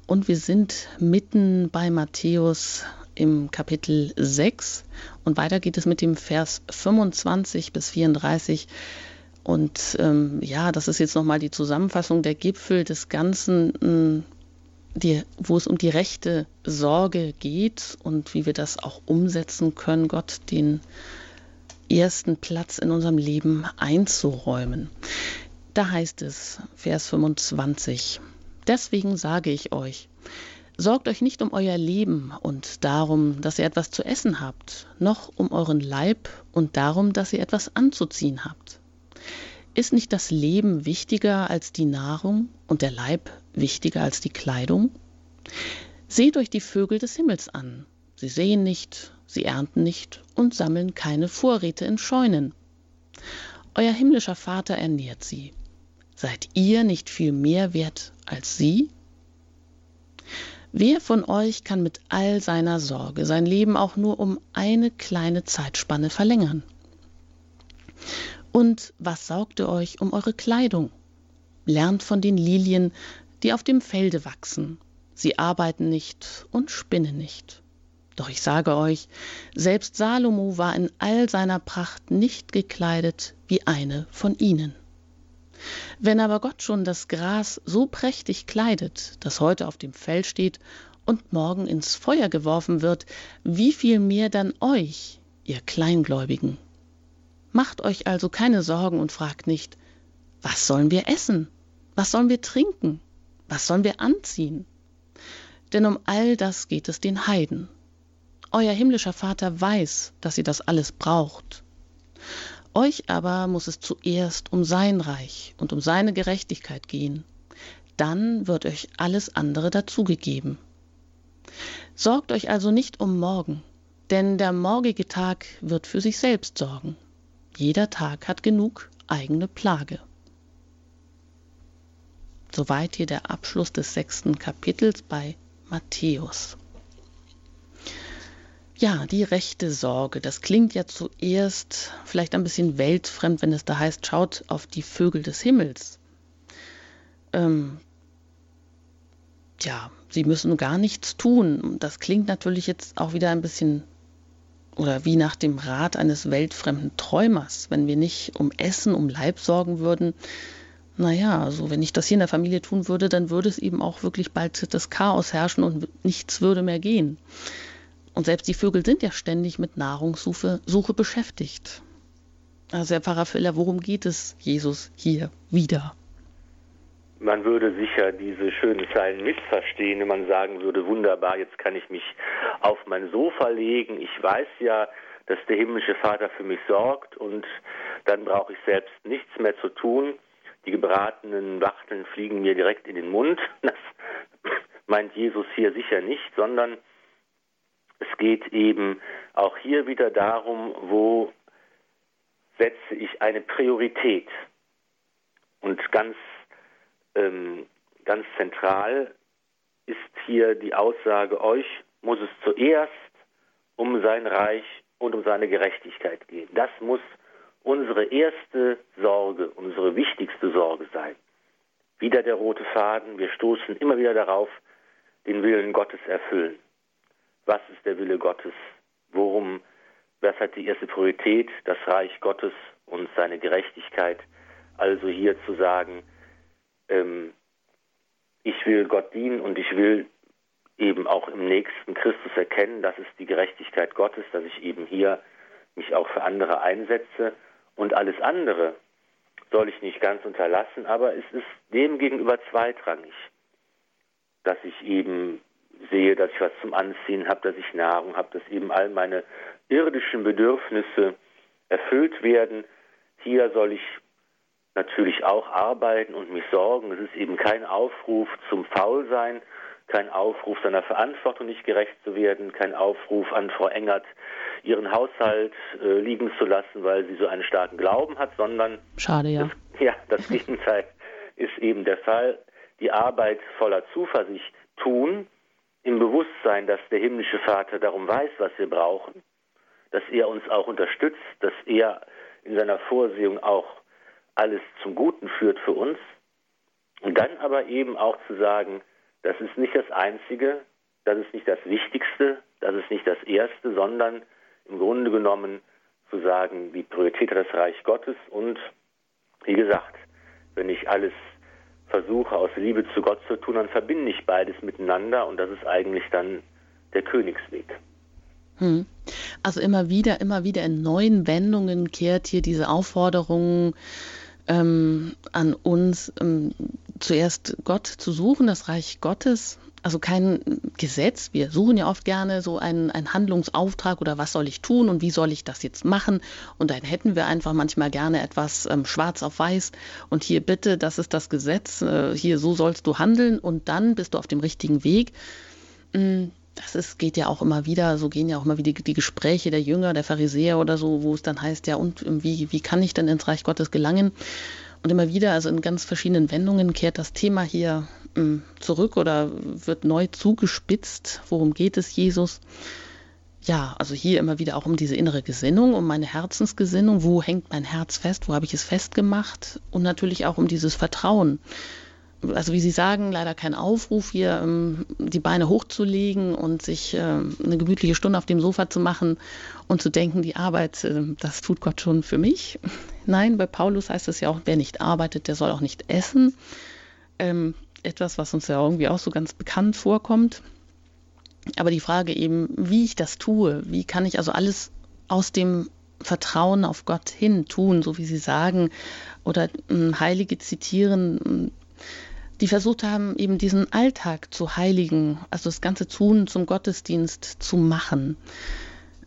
Und wir sind mitten bei Matthäus im Kapitel 6. Und weiter geht es mit dem Vers 25 bis 34. Und ähm, ja, das ist jetzt nochmal die Zusammenfassung der Gipfel des Ganzen die, wo es um die rechte Sorge geht und wie wir das auch umsetzen können, Gott den ersten Platz in unserem Leben einzuräumen. Da heißt es, Vers 25, deswegen sage ich euch, sorgt euch nicht um euer Leben und darum, dass ihr etwas zu essen habt, noch um euren Leib und darum, dass ihr etwas anzuziehen habt. Ist nicht das Leben wichtiger als die Nahrung und der Leib wichtiger als die Kleidung? Seht euch die Vögel des Himmels an. Sie sehen nicht, sie ernten nicht und sammeln keine Vorräte in Scheunen. Euer himmlischer Vater ernährt sie. Seid ihr nicht viel mehr wert als sie? Wer von euch kann mit all seiner Sorge sein Leben auch nur um eine kleine Zeitspanne verlängern? Und was saugt ihr euch um eure Kleidung? Lernt von den Lilien, die auf dem Felde wachsen. Sie arbeiten nicht und spinnen nicht. Doch ich sage euch, selbst Salomo war in all seiner Pracht nicht gekleidet wie eine von ihnen. Wenn aber Gott schon das Gras so prächtig kleidet, das heute auf dem Feld steht und morgen ins Feuer geworfen wird, wie viel mehr dann euch, ihr Kleingläubigen? Macht euch also keine Sorgen und fragt nicht, was sollen wir essen? Was sollen wir trinken? Was sollen wir anziehen? Denn um all das geht es den Heiden. Euer himmlischer Vater weiß, dass ihr das alles braucht. Euch aber muss es zuerst um sein Reich und um seine Gerechtigkeit gehen. Dann wird euch alles andere dazugegeben. Sorgt euch also nicht um morgen, denn der morgige Tag wird für sich selbst sorgen. Jeder Tag hat genug eigene Plage. Soweit hier der Abschluss des sechsten Kapitels bei Matthäus. Ja, die rechte Sorge. Das klingt ja zuerst vielleicht ein bisschen weltfremd, wenn es da heißt, schaut auf die Vögel des Himmels. Ähm, ja, sie müssen gar nichts tun. Das klingt natürlich jetzt auch wieder ein bisschen oder wie nach dem Rat eines weltfremden Träumers, wenn wir nicht um Essen, um Leib sorgen würden. Naja, also wenn ich das hier in der Familie tun würde, dann würde es eben auch wirklich bald das Chaos herrschen und nichts würde mehr gehen. Und selbst die Vögel sind ja ständig mit Nahrungssuche Suche beschäftigt. Also Herr Pfarrer Filler, worum geht es Jesus hier wieder? Man würde sicher diese schönen Zeilen missverstehen, wenn man sagen würde, wunderbar, jetzt kann ich mich auf mein Sofa legen. Ich weiß ja, dass der himmlische Vater für mich sorgt und dann brauche ich selbst nichts mehr zu tun. Die gebratenen Wachteln fliegen mir direkt in den Mund. Das meint Jesus hier sicher nicht, sondern es geht eben auch hier wieder darum, wo setze ich eine Priorität. Und ganz ähm, ganz zentral ist hier die Aussage, euch muss es zuerst um sein Reich und um seine Gerechtigkeit gehen. Das muss unsere erste Sorge, unsere wichtigste Sorge sein. Wieder der rote Faden, wir stoßen immer wieder darauf, den Willen Gottes erfüllen. Was ist der Wille Gottes? Worum, was hat die erste Priorität? Das Reich Gottes und seine Gerechtigkeit. Also hier zu sagen, ähm, ich will Gott dienen und ich will eben auch im nächsten Christus erkennen, das ist die Gerechtigkeit Gottes, dass ich eben hier mich auch für andere einsetze und alles andere soll ich nicht ganz unterlassen, aber es ist dem gegenüber zweitrangig, dass ich eben sehe, dass ich was zum Anziehen habe, dass ich Nahrung habe, dass eben all meine irdischen Bedürfnisse erfüllt werden. Hier soll ich natürlich auch arbeiten und mich sorgen. Es ist eben kein Aufruf zum Faulsein, kein Aufruf seiner Verantwortung nicht gerecht zu werden, kein Aufruf an Frau Engert, ihren Haushalt äh, liegen zu lassen, weil sie so einen starken Glauben hat, sondern schade ja. Das, ja, das Gegenteil ist eben der Fall. Die Arbeit voller Zuversicht tun, im Bewusstsein, dass der himmlische Vater darum weiß, was wir brauchen, dass er uns auch unterstützt, dass er in seiner Vorsehung auch alles zum Guten führt für uns. Und dann aber eben auch zu sagen, das ist nicht das Einzige, das ist nicht das Wichtigste, das ist nicht das Erste, sondern im Grunde genommen zu sagen, die Priorität hat das Reich Gottes und wie gesagt, wenn ich alles versuche aus Liebe zu Gott zu tun, dann verbinde ich beides miteinander und das ist eigentlich dann der Königsweg. Hm. Also immer wieder, immer wieder in neuen Wendungen kehrt hier diese Aufforderung ähm, an uns, ähm, zuerst Gott zu suchen, das Reich Gottes. Also kein Gesetz. Wir suchen ja oft gerne so einen, einen Handlungsauftrag oder was soll ich tun und wie soll ich das jetzt machen. Und dann hätten wir einfach manchmal gerne etwas ähm, schwarz auf weiß. Und hier bitte, das ist das Gesetz, äh, hier so sollst du handeln und dann bist du auf dem richtigen Weg. Ähm, das ist, geht ja auch immer wieder, so gehen ja auch immer wieder die, die, Gespräche der Jünger, der Pharisäer oder so, wo es dann heißt, ja, und wie, wie kann ich denn ins Reich Gottes gelangen? Und immer wieder, also in ganz verschiedenen Wendungen, kehrt das Thema hier mh, hm, zurück oder wird neu zugespitzt. Worum geht es Jesus? Ja, also hier immer wieder auch um diese innere Gesinnung, um meine Herzensgesinnung. Wo hängt mein Herz fest? Wo habe ich es festgemacht? Und natürlich auch um dieses Vertrauen also wie Sie sagen, leider kein Aufruf hier, ähm, die Beine hochzulegen und sich ähm, eine gemütliche Stunde auf dem Sofa zu machen und zu denken, die Arbeit, ähm, das tut Gott schon für mich. Nein, bei Paulus heißt es ja auch, wer nicht arbeitet, der soll auch nicht essen. etwas, was uns ja irgendwie auch so ganz bekannt vorkommt. Aber die Frage eben, wie ich das tue, wie kann ich also alles aus dem Vertrauen auf Gott hin tun, so wie Sie sagen, oder Heilige zitieren, die versucht haben, eben diesen Alltag zu heiligen, also das ganze Tun zum Gottesdienst zu machen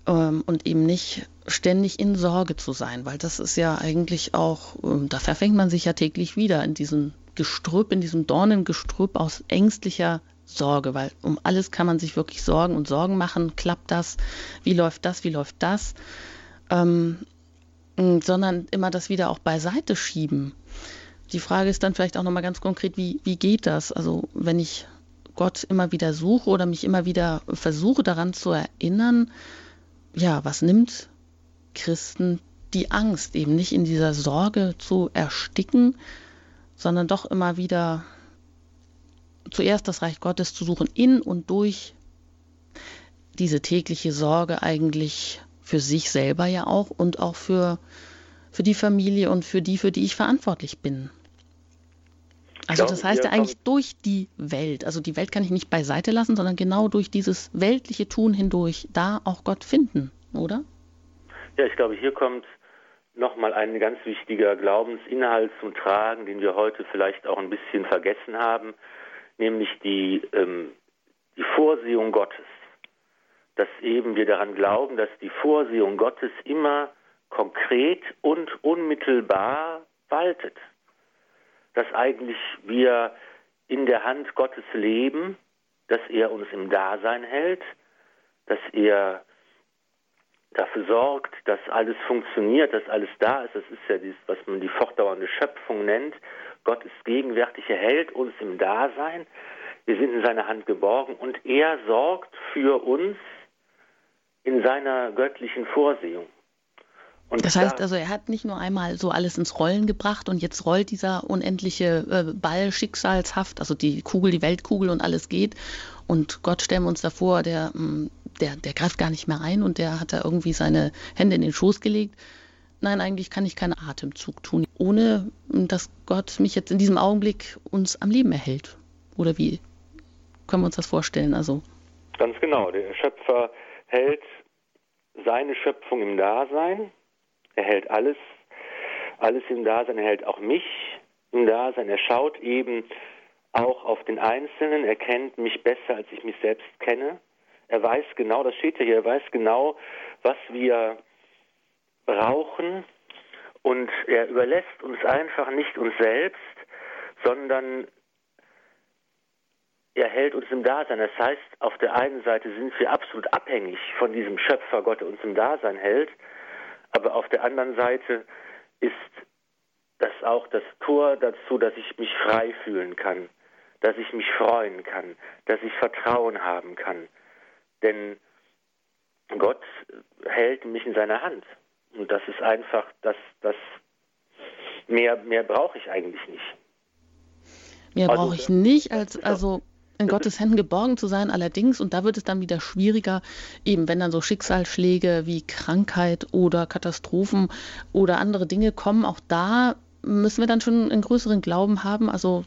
ähm, und eben nicht ständig in Sorge zu sein, weil das ist ja eigentlich auch, ähm, da verfängt man sich ja täglich wieder in diesem Gestrüpp, in diesem Dornengestrüpp aus ängstlicher Sorge, weil um alles kann man sich wirklich Sorgen und Sorgen machen. Klappt das? Wie läuft das? Wie läuft das? Ähm, sondern immer das wieder auch beiseite schieben die Frage ist dann vielleicht auch nochmal ganz konkret, wie, wie geht das? Also wenn ich Gott immer wieder suche oder mich immer wieder versuche daran zu erinnern, ja, was nimmt Christen die Angst, eben nicht in dieser Sorge zu ersticken, sondern doch immer wieder zuerst das Reich Gottes zu suchen, in und durch diese tägliche Sorge eigentlich für sich selber ja auch und auch für, für die Familie und für die, für die ich verantwortlich bin. Also das heißt ja eigentlich durch die Welt. Also die Welt kann ich nicht beiseite lassen, sondern genau durch dieses weltliche Tun hindurch da auch Gott finden, oder? Ja, ich glaube, hier kommt nochmal ein ganz wichtiger Glaubensinhalt zum Tragen, den wir heute vielleicht auch ein bisschen vergessen haben, nämlich die, ähm, die Vorsehung Gottes. Dass eben wir daran glauben, dass die Vorsehung Gottes immer konkret und unmittelbar waltet. Dass eigentlich wir in der Hand Gottes leben, dass er uns im Dasein hält, dass er dafür sorgt, dass alles funktioniert, dass alles da ist. Das ist ja dies, was man die fortdauernde Schöpfung nennt. Gott ist gegenwärtig, er hält uns im Dasein. Wir sind in seiner Hand geborgen und er sorgt für uns in seiner göttlichen Vorsehung. Und das heißt also, er hat nicht nur einmal so alles ins Rollen gebracht und jetzt rollt dieser unendliche äh, Ball schicksalshaft, also die Kugel, die Weltkugel und alles geht. Und Gott stellen wir uns davor, der, mm, der, der greift gar nicht mehr ein und der hat da irgendwie seine Hände in den Schoß gelegt. Nein, eigentlich kann ich keinen Atemzug tun, ohne dass Gott mich jetzt in diesem Augenblick uns am Leben erhält. Oder wie können wir uns das vorstellen? Also Ganz genau. Der Schöpfer hält seine Schöpfung im Dasein er hält alles, alles im Dasein, er hält auch mich im Dasein. Er schaut eben auch auf den Einzelnen, er kennt mich besser, als ich mich selbst kenne. Er weiß genau, das steht ja hier, er weiß genau, was wir brauchen und er überlässt uns einfach nicht uns selbst, sondern er hält uns im Dasein. Das heißt, auf der einen Seite sind wir absolut abhängig von diesem Schöpfer Gott, der uns im Dasein hält, aber auf der anderen Seite ist das auch das Tor dazu, dass ich mich frei fühlen kann, dass ich mich freuen kann, dass ich Vertrauen haben kann. Denn Gott hält mich in seiner Hand. Und das ist einfach, das, das mehr, mehr brauche ich eigentlich nicht. Mehr also, brauche ich nicht, als also in Gottes Händen geborgen zu sein. Allerdings, und da wird es dann wieder schwieriger, eben wenn dann so Schicksalsschläge wie Krankheit oder Katastrophen oder andere Dinge kommen, auch da müssen wir dann schon einen größeren Glauben haben, also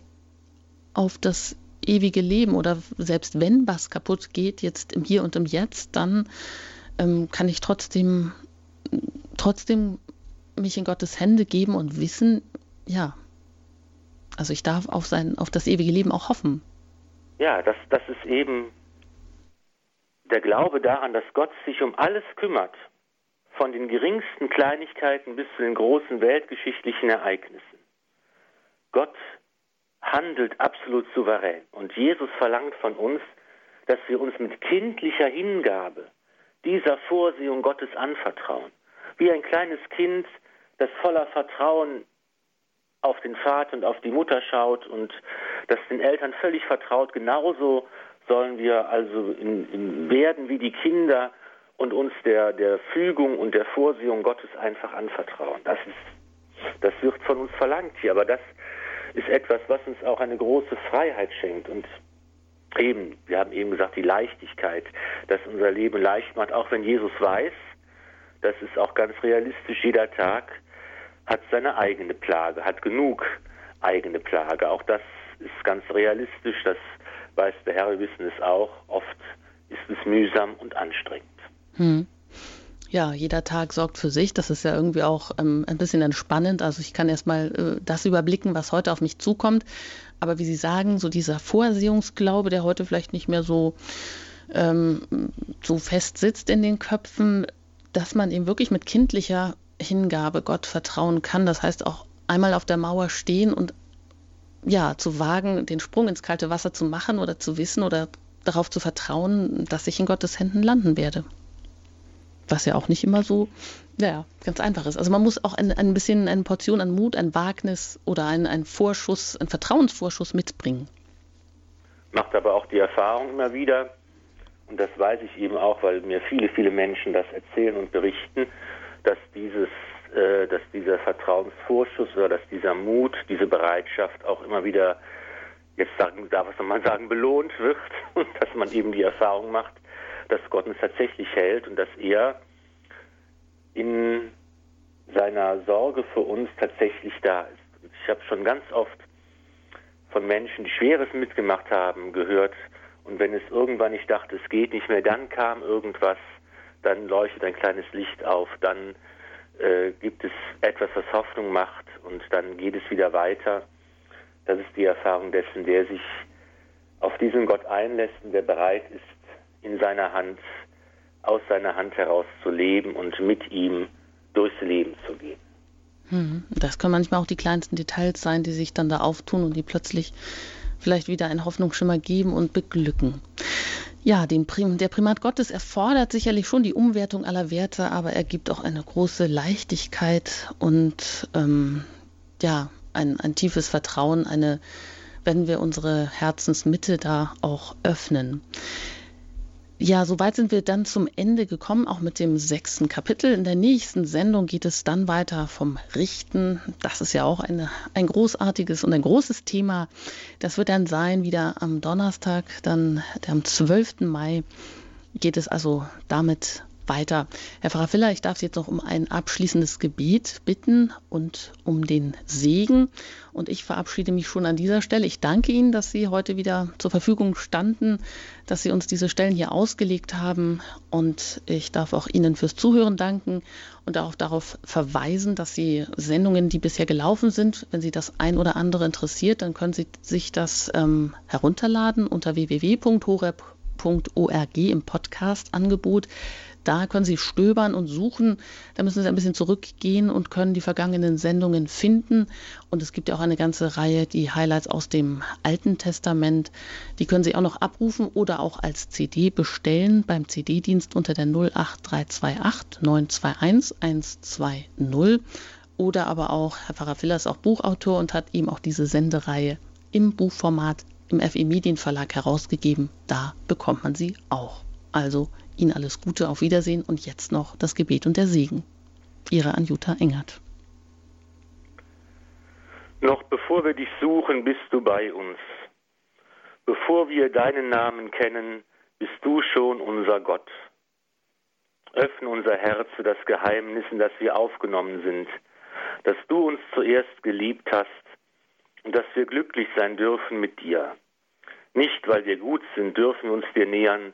auf das ewige Leben. Oder selbst wenn was kaputt geht, jetzt im Hier und im Jetzt, dann ähm, kann ich trotzdem, trotzdem mich in Gottes Hände geben und wissen, ja, also ich darf auf sein, auf das ewige Leben auch hoffen ja, das, das ist eben der Glaube daran, dass Gott sich um alles kümmert, von den geringsten Kleinigkeiten bis zu den großen weltgeschichtlichen Ereignissen. Gott handelt absolut souverän und Jesus verlangt von uns, dass wir uns mit kindlicher Hingabe dieser Vorsehung Gottes anvertrauen. Wie ein kleines Kind, das voller Vertrauen auf den Vater und auf die Mutter schaut und das den Eltern völlig vertraut. Genauso sollen wir also in, in werden wie die Kinder und uns der, der Fügung und der Vorsehung Gottes einfach anvertrauen. Das ist, das wird von uns verlangt hier, aber das ist etwas, was uns auch eine große Freiheit schenkt und eben, wir haben eben gesagt, die Leichtigkeit, dass unser Leben leicht macht, auch wenn Jesus weiß, das ist auch ganz realistisch, jeder Tag hat seine eigene Plage, hat genug eigene Plage. Auch das ist ganz realistisch, das weiß der Herr, wir wissen es auch. Oft ist es mühsam und anstrengend. Hm. Ja, jeder Tag sorgt für sich. Das ist ja irgendwie auch ähm, ein bisschen entspannend. Also ich kann erstmal äh, das überblicken, was heute auf mich zukommt. Aber wie Sie sagen, so dieser Vorsehungsglaube, der heute vielleicht nicht mehr so, ähm, so fest sitzt in den Köpfen, dass man eben wirklich mit kindlicher Hingabe Gott vertrauen kann. Das heißt auch einmal auf der Mauer stehen und ja, zu wagen, den Sprung ins kalte Wasser zu machen oder zu wissen oder darauf zu vertrauen, dass ich in Gottes Händen landen werde. Was ja auch nicht immer so, ja, ganz einfach ist. Also man muss auch ein, ein bisschen eine Portion an Mut, ein Wagnis oder einen, einen Vorschuss, einen Vertrauensvorschuss mitbringen. macht aber auch die Erfahrung immer wieder, und das weiß ich eben auch, weil mir viele, viele Menschen das erzählen und berichten, dass dieses, äh, dass dieser Vertrauensvorschuss oder dass dieser Mut, diese Bereitschaft auch immer wieder, jetzt sagen, darf man sagen, belohnt wird und dass man eben die Erfahrung macht, dass Gott uns tatsächlich hält und dass er in seiner Sorge für uns tatsächlich da ist. Ich habe schon ganz oft von Menschen, die Schweres mitgemacht haben, gehört, und wenn es irgendwann, ich dachte, es geht nicht mehr, dann kam irgendwas, dann leuchtet ein kleines Licht auf, dann äh, gibt es etwas, was Hoffnung macht und dann geht es wieder weiter. Das ist die Erfahrung dessen, der sich auf diesen Gott einlässt und der bereit ist, in seiner Hand, aus seiner Hand heraus zu leben und mit ihm durchs Leben zu gehen. Hm, das können manchmal auch die kleinsten Details sein, die sich dann da auftun und die plötzlich vielleicht wieder einen Hoffnungsschimmer geben und beglücken. Ja, Prim der Primat Gottes erfordert sicherlich schon die Umwertung aller Werte, aber er gibt auch eine große Leichtigkeit und ähm, ja, ein, ein tiefes Vertrauen, eine, wenn wir unsere Herzensmitte da auch öffnen. Ja, soweit sind wir dann zum Ende gekommen, auch mit dem sechsten Kapitel. In der nächsten Sendung geht es dann weiter vom Richten. Das ist ja auch eine, ein großartiges und ein großes Thema. Das wird dann sein, wieder am Donnerstag, dann am 12. Mai geht es also damit weiter. Herr Pfarrer Filler, ich darf Sie jetzt noch um ein abschließendes Gebet bitten und um den Segen. Und ich verabschiede mich schon an dieser Stelle. Ich danke Ihnen, dass Sie heute wieder zur Verfügung standen, dass Sie uns diese Stellen hier ausgelegt haben. Und ich darf auch Ihnen fürs Zuhören danken und auch darauf verweisen, dass Sie Sendungen, die bisher gelaufen sind, wenn Sie das ein oder andere interessiert, dann können Sie sich das ähm, herunterladen unter www.horeb.org im Podcast-Angebot. Da können Sie stöbern und suchen. Da müssen Sie ein bisschen zurückgehen und können die vergangenen Sendungen finden. Und es gibt ja auch eine ganze Reihe, die Highlights aus dem Alten Testament. Die können Sie auch noch abrufen oder auch als CD bestellen beim CD-Dienst unter der 08328 921 120. Oder aber auch, Herr Pfarrer Filler ist auch Buchautor und hat ihm auch diese Sendereihe im Buchformat im FE Medienverlag herausgegeben. Da bekommt man sie auch. Also Ihnen alles Gute, auf Wiedersehen und jetzt noch das Gebet und der Segen. Ihre Anjuta Engert. Noch bevor wir dich suchen, bist du bei uns. Bevor wir deinen Namen kennen, bist du schon unser Gott. Öffne unser Herz für das Geheimnis, in das wir aufgenommen sind, dass du uns zuerst geliebt hast und dass wir glücklich sein dürfen mit dir. Nicht, weil wir gut sind, dürfen wir uns dir nähern,